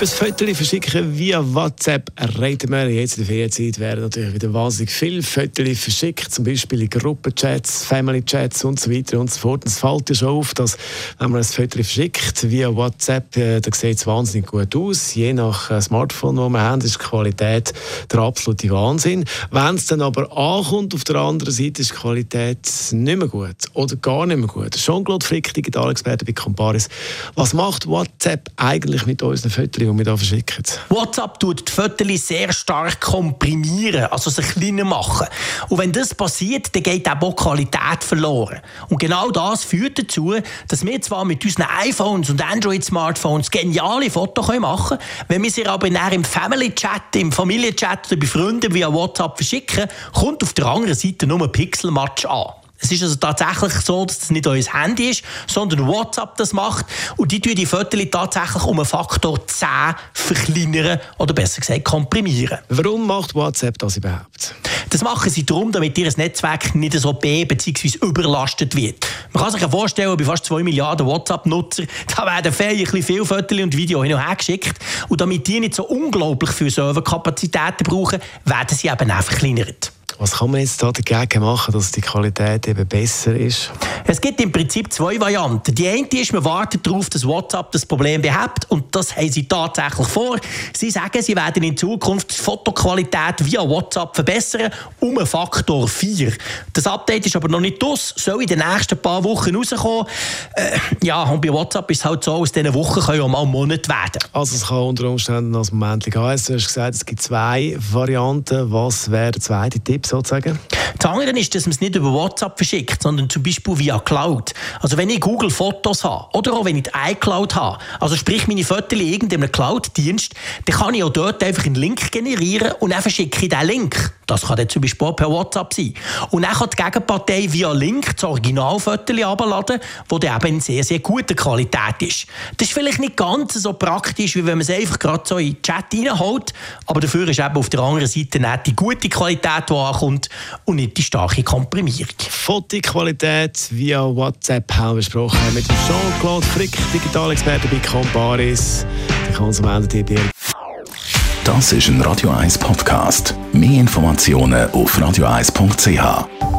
über das verschicken via WhatsApp reden wir. Jetzt in der Ferienzeit werden natürlich wieder wahnsinnig viele Fotos verschickt, zum Beispiel in Gruppenchats, Family-Chats und so weiter und so fort. Es fällt ja schon auf, dass wenn man ein Foto verschickt via WhatsApp, äh, da sieht es wahnsinnig gut aus. Je nach äh, Smartphone, das wir haben, ist die Qualität der absolute Wahnsinn. Wenn es dann aber ankommt, auf der anderen Seite ist die Qualität nicht mehr gut oder gar nicht mehr gut. Jean-Claude Frick, Digitalexperte bei Comparis. Was macht WhatsApp eigentlich mit unseren Fotos? Die wir hier verschicken? WhatsApp tut die Fotos sehr stark komprimieren, also sich kleiner machen. Und wenn das passiert, dann geht auch die Qualität verloren. Und genau das führt dazu, dass wir zwar mit unseren iPhones und Android-Smartphones geniale Fotos machen können, wenn wir sie aber im Family-Chat, im Familienchat oder bei Freunden via WhatsApp verschicken, kommt auf der anderen Seite nur ein Pixelmatch an. Es ist also tatsächlich so, dass es nicht euer Handy ist, sondern WhatsApp das macht. Und die tun die Fotos tatsächlich um einen Faktor 10 verkleinern oder besser gesagt komprimieren. Warum macht WhatsApp das überhaupt? Das machen sie darum, damit ihr Netzwerk nicht so b- bzw. überlastet wird. Man kann sich ja vorstellen, bei fast 2 Milliarden WhatsApp-Nutzer, da werden feierlich viele Fotos und Videos hin und her geschickt. Und damit die nicht so unglaublich viel Serverkapazitäten brauchen, werden sie eben auch verkleinert. Was kann man jetzt da dagegen machen, dass die Qualität eben besser ist? Es gibt im Prinzip zwei Varianten. Die eine ist, man wartet darauf, dass WhatsApp das Problem behebt und das haben sie tatsächlich vor. Sie sagen, sie werden in Zukunft die Fotoqualität via WhatsApp verbessern um einen Faktor 4. Das Update ist aber noch nicht aus, soll in den nächsten paar Wochen rauskommen. Äh, ja, und bei WhatsApp ist es halt so, aus diesen Wochen können auch mal Monate werden. Also es kann unter Umständen als Moment gehen. Du hast gesagt, es gibt zwei Varianten. Was wäre der zweite still second. Das andere ist, dass man es nicht über WhatsApp verschickt, sondern zum Beispiel via Cloud. Also wenn ich Google Fotos habe oder auch wenn ich die iCloud habe, also sprich meine Fotos in irgendeinem Cloud-Dienst, dann kann ich auch dort einfach einen Link generieren und dann verschicke ich diesen Link. Das kann dann zum Beispiel auch per WhatsApp sein. Und dann kann die Gegenpartei via Link das Originalfoto abladen, das dann eben in sehr, sehr guter Qualität ist. Das ist vielleicht nicht ganz so praktisch, wie wenn man es einfach gerade so in den Chat reinholt, aber dafür ist eben auf der anderen Seite nicht die gute Qualität, die ankommt und nicht die starke Komprimierung. Fotoqualität via WhatsApp haben wir besprochen mit Jean-Claude Frick, Digitalexperte bei Comparis. Die Konsumententipp Das ist ein Radio 1 Podcast. Mehr Informationen auf radio1.ch.